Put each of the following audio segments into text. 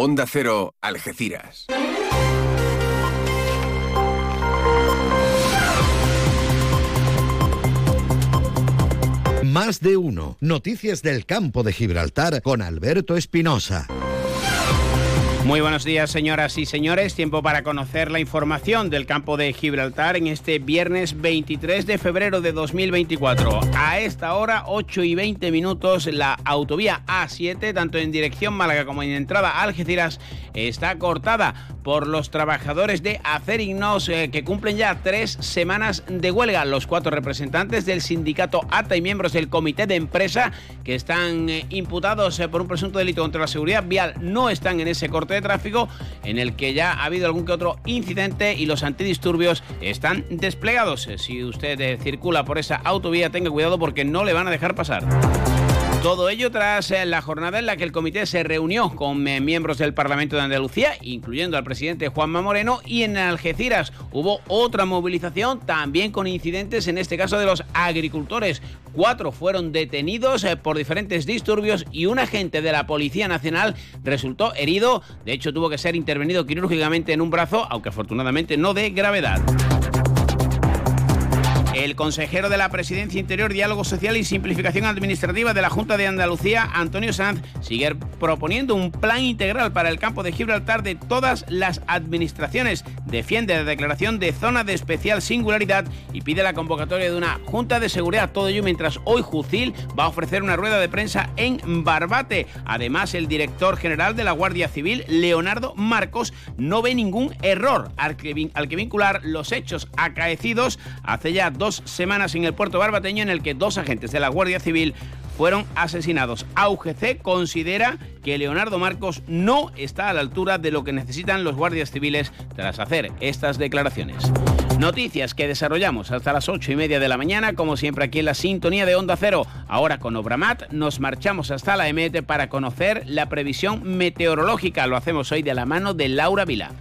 Onda Cero, Algeciras. Más de uno. Noticias del campo de Gibraltar con Alberto Espinosa. Muy buenos días, señoras y señores. Tiempo para conocer la información del campo de Gibraltar en este viernes 23 de febrero de 2024. A esta hora, 8 y 20 minutos, la autovía A7, tanto en dirección Málaga como en entrada a Algeciras, está cortada por los trabajadores de Acerignos eh, que cumplen ya tres semanas de huelga. Los cuatro representantes del sindicato ATA y miembros del comité de empresa que están eh, imputados eh, por un presunto delito contra la seguridad vial no están en ese corte tráfico en el que ya ha habido algún que otro incidente y los antidisturbios están desplegados. Si usted circula por esa autovía, tenga cuidado porque no le van a dejar pasar. Todo ello tras eh, la jornada en la que el comité se reunió con eh, miembros del Parlamento de Andalucía, incluyendo al presidente Juanma Moreno, y en Algeciras hubo otra movilización, también con incidentes, en este caso de los agricultores. Cuatro fueron detenidos eh, por diferentes disturbios y un agente de la Policía Nacional resultó herido. De hecho, tuvo que ser intervenido quirúrgicamente en un brazo, aunque afortunadamente no de gravedad. El consejero de la Presidencia Interior, Diálogo Social y Simplificación Administrativa de la Junta de Andalucía, Antonio Sanz, sigue proponiendo un plan integral para el campo de Gibraltar de todas las administraciones. Defiende la declaración de zona de especial singularidad y pide la convocatoria de una Junta de Seguridad. Todo ello mientras hoy Jucil va a ofrecer una rueda de prensa en Barbate. Además, el director general de la Guardia Civil, Leonardo Marcos, no ve ningún error al que, vincular los hechos acaecidos hace ya dos semanas en el puerto barbateño en el que dos agentes de la Guardia Civil fueron asesinados. AUGC considera que Leonardo Marcos no está a la altura de lo que necesitan los guardias civiles tras hacer estas declaraciones. Noticias que desarrollamos hasta las ocho y media de la mañana, como siempre aquí en la sintonía de Onda Cero. Ahora con Obramat nos marchamos hasta la EMET para conocer la previsión meteorológica. Lo hacemos hoy de la mano de Laura Vila.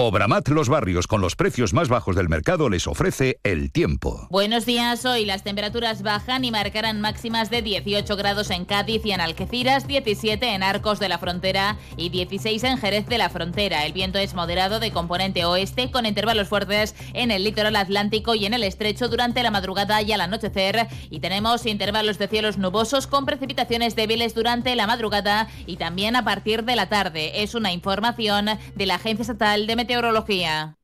Obramat Los Barrios, con los precios más bajos del mercado, les ofrece el tiempo. Buenos días, hoy las temperaturas bajan y marcarán máximas de 18 grados en Cádiz y en Algeciras, 17 en Arcos de la Frontera y 16 en Jerez de la Frontera. El viento es moderado de componente oeste, con intervalos fuertes en el litoral atlántico y en el estrecho durante la madrugada y al anochecer. Y tenemos intervalos de cielos nubosos con precipitaciones débiles durante la madrugada y también a partir de la tarde. Es una información de la Agencia Estatal de Meteorología meteorología.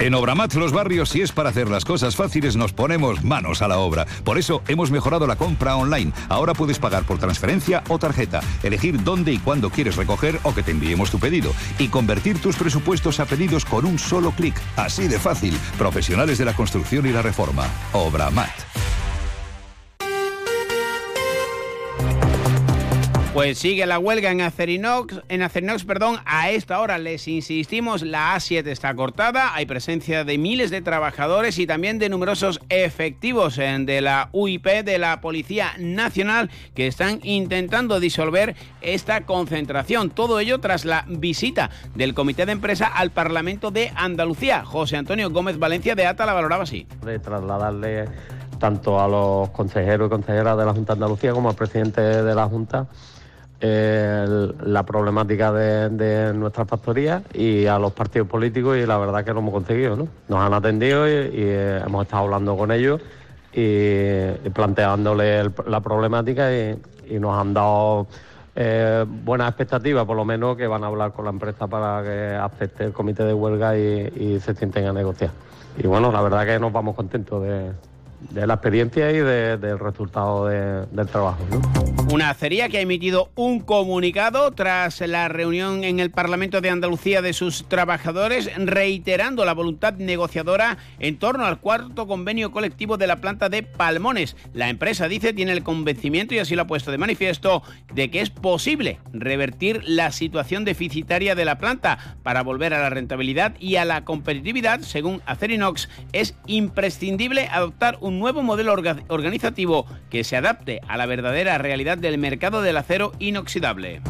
En Obramat Los Barrios, si es para hacer las cosas fáciles, nos ponemos manos a la obra. Por eso hemos mejorado la compra online. Ahora puedes pagar por transferencia o tarjeta, elegir dónde y cuándo quieres recoger o que te enviemos tu pedido y convertir tus presupuestos a pedidos con un solo clic. Así de fácil. Profesionales de la construcción y la reforma. Obramat. Pues sigue la huelga en Acerinox, en Acerinox, perdón, a esta hora les insistimos, la A7 está cortada, hay presencia de miles de trabajadores y también de numerosos efectivos eh, de la UIP, de la Policía Nacional, que están intentando disolver esta concentración. Todo ello tras la visita del Comité de Empresa al Parlamento de Andalucía. José Antonio Gómez Valencia de ATA la valoraba así. Trasladarle tanto a los consejeros y consejeras de la Junta de Andalucía como al presidente de la Junta la problemática de, nuestras factorías y a los partidos políticos y la verdad que lo hemos conseguido. ¿no? Nos han atendido y, eh, hemos estado hablando con ellos y, planteándole la problemática y, nos han dado eh, buenas expectativas, por lo menos que van a hablar con la empresa para que acepte el comité de huelga y, se sienten a negociar. Y bueno, la verdad que nos vamos contentos de, de la experiencia y del resultado del trabajo. Una acería que ha emitido un comunicado tras la reunión en el Parlamento de Andalucía de sus trabajadores, reiterando la voluntad negociadora en torno al cuarto convenio colectivo de la planta de Palmones. La empresa dice tiene el convencimiento y así lo ha puesto de manifiesto de que es posible revertir la situación deficitaria de la planta para volver a la rentabilidad y a la competitividad, según Acerinox, es imprescindible adoptar un nuevo modelo organizativo que se adapte a la verdadera realidad del mercado del acero inoxidable.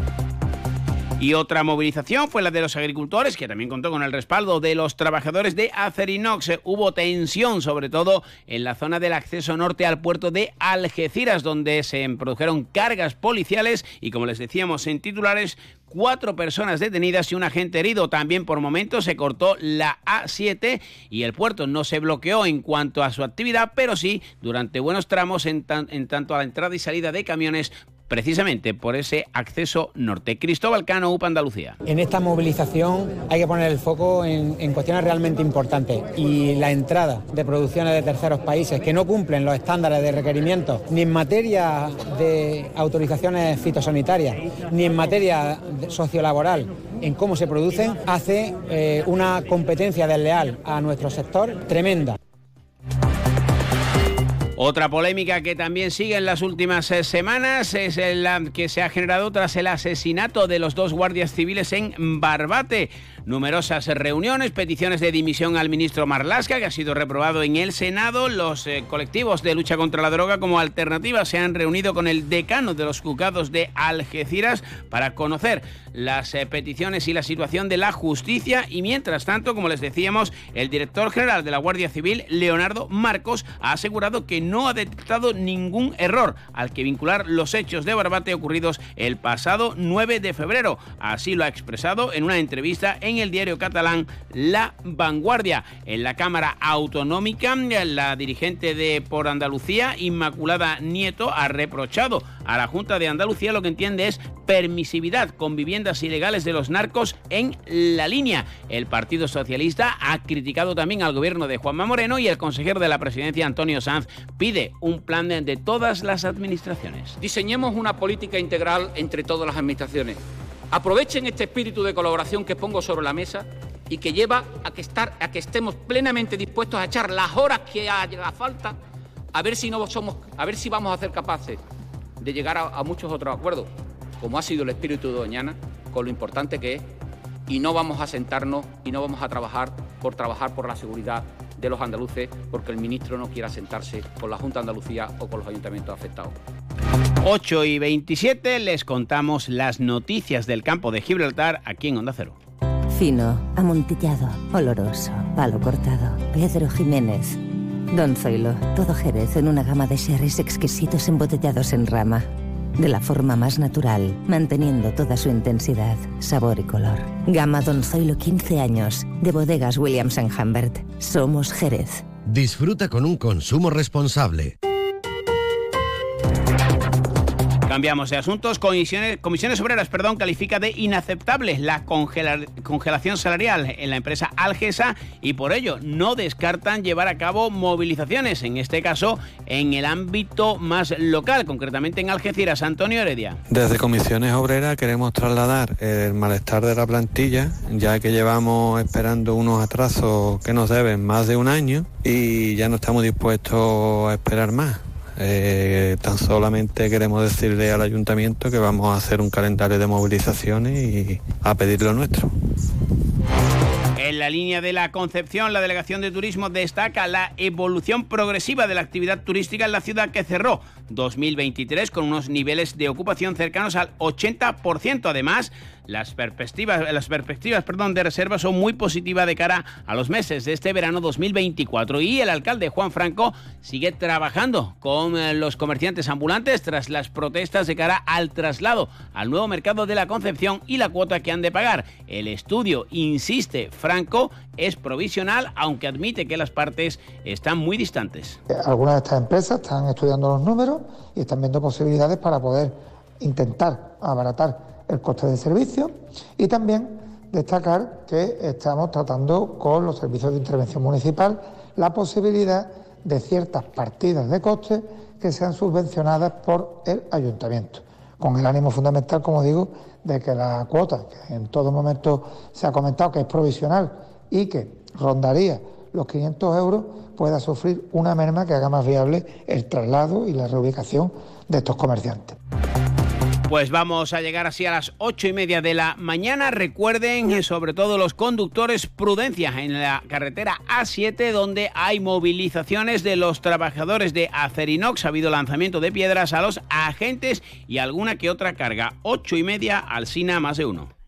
Y otra movilización fue la de los agricultores, que también contó con el respaldo de los trabajadores de Acerinox. Hubo tensión, sobre todo en la zona del acceso norte al puerto de Algeciras, donde se produjeron cargas policiales y, como les decíamos en titulares, cuatro personas detenidas y un agente herido. También por momentos se cortó la A7 y el puerto no se bloqueó en cuanto a su actividad, pero sí durante buenos tramos en, en tanto a la entrada y salida de camiones precisamente por ese acceso norte. Cristóbal Cano, UPA Andalucía. En esta movilización hay que poner el foco en, cuestiones realmente importantes y la entrada de producciones de terceros países que no cumplen los estándares de requerimiento ni en materia de autorizaciones fitosanitarias ni en materia sociolaboral en cómo se producen hace eh, una competencia desleal a nuestro sector tremenda. Otra polémica que también sigue en las últimas eh, semanas es la que se ha generado tras el asesinato de los dos guardias civiles en Barbate. Numerosas reuniones, peticiones de dimisión al ministro Marlasca, que ha sido reprobado en el Senado. Los eh, colectivos de lucha contra la droga como alternativa se han reunido con el decano de los juzgados de Algeciras para conocer las eh, peticiones y la situación de la justicia. Y mientras tanto, como les decíamos, el director general de la Guardia Civil, Leonardo Marcos, ha asegurado que no ha detectado ningún error al que vincular los hechos de Barbate ocurridos el pasado 9 de febrero. Así lo ha expresado en una entrevista en el diario catalán La Vanguardia. En la Cámara Autonómica, la dirigente de Por Andalucía, Inmaculada Nieto, ha reprochado a la Junta de Andalucía lo que entiende es permisividad con viviendas ilegales de los narcos en la línea. El Partido Socialista ha criticado también al gobierno de Juanma Moreno y el consejero de la presidencia, Antonio Sanz, pide un plan de todas las administraciones. Diseñemos una política integral entre todas las administraciones. Aprovechen este espíritu de colaboración que pongo sobre la mesa y que lleva a que, estemos plenamente dispuestos a echar las horas que haga falta a ver si somos, a ver si vamos a ser capaces de llegar a, a muchos otros acuerdos, como ha sido el espíritu de Doñana, con lo importante que es, y no vamos a sentarnos y no vamos a trabajar por trabajar por la seguridad de los andaluces porque el ministro no quiera sentarse con la Junta de Andalucía o con los ayuntamientos afectados. 8 y 27 les contamos las noticias del campo de Gibraltar aquí en Onda Cero. Fino, amontillado, oloroso, palo cortado, Pedro Jiménez. Don Zoilo, todo Jerez en una gama de sherries exquisitos embotellados en rama. De la forma más natural, manteniendo toda su intensidad, sabor y color. Gama Don Zoilo 15 años, de bodegas Williams ⁇ Humbert. Somos Jerez. Disfruta con un consumo responsable. Cambiamos de asuntos. Comisiones, Obreras perdón, califica de inaceptable la congela, congelación salarial en la empresa Algesa y por ello no descartan llevar a cabo movilizaciones, en este caso en el ámbito más local, concretamente en Algeciras. Antonio Heredia. Desde Comisiones Obreras queremos trasladar el malestar de la plantilla, ya que llevamos esperando unos atrasos que nos deben más de un año y ya no estamos dispuestos a esperar más. Eh, tan solamente queremos decirle al ayuntamiento que vamos a hacer un calendario de movilizaciones y a pedir lo nuestro. En la línea de la Concepción, la Delegación de Turismo destaca la evolución progresiva de la actividad turística en la ciudad que cerró 2023 con unos niveles de ocupación cercanos al 80%. Además, las perspectivas, las perspectivas perdón, de reserva son muy positivas de cara a los meses de este verano 2024 y el alcalde Juan Franco sigue trabajando con eh, los comerciantes ambulantes tras las protestas de cara al traslado al nuevo mercado de la Concepción y la cuota que han de pagar. El estudio, insiste Franco, es provisional, aunque admite que las partes están muy distantes. Algunas de estas empresas están estudiando los números y están viendo posibilidades para poder intentar abaratar el coste de servicio y también destacar que estamos tratando con los servicios de intervención municipal la posibilidad de ciertas partidas de coste que sean subvencionadas por el ayuntamiento, con el ánimo fundamental, como digo, de que la cuota, que en todo momento se ha comentado que es provisional y que rondaría los 500 euros, pueda sufrir una merma que haga más viable el traslado y la reubicación de estos comerciantes. Pues vamos a llegar así a las ocho y media de la mañana. Recuerden, sobre todo los conductores, prudencia en la carretera A7, donde hay movilizaciones de los trabajadores de Acerinox. Ha habido lanzamiento de piedras a los agentes y alguna que otra carga. Ocho y media al SINA más de uno.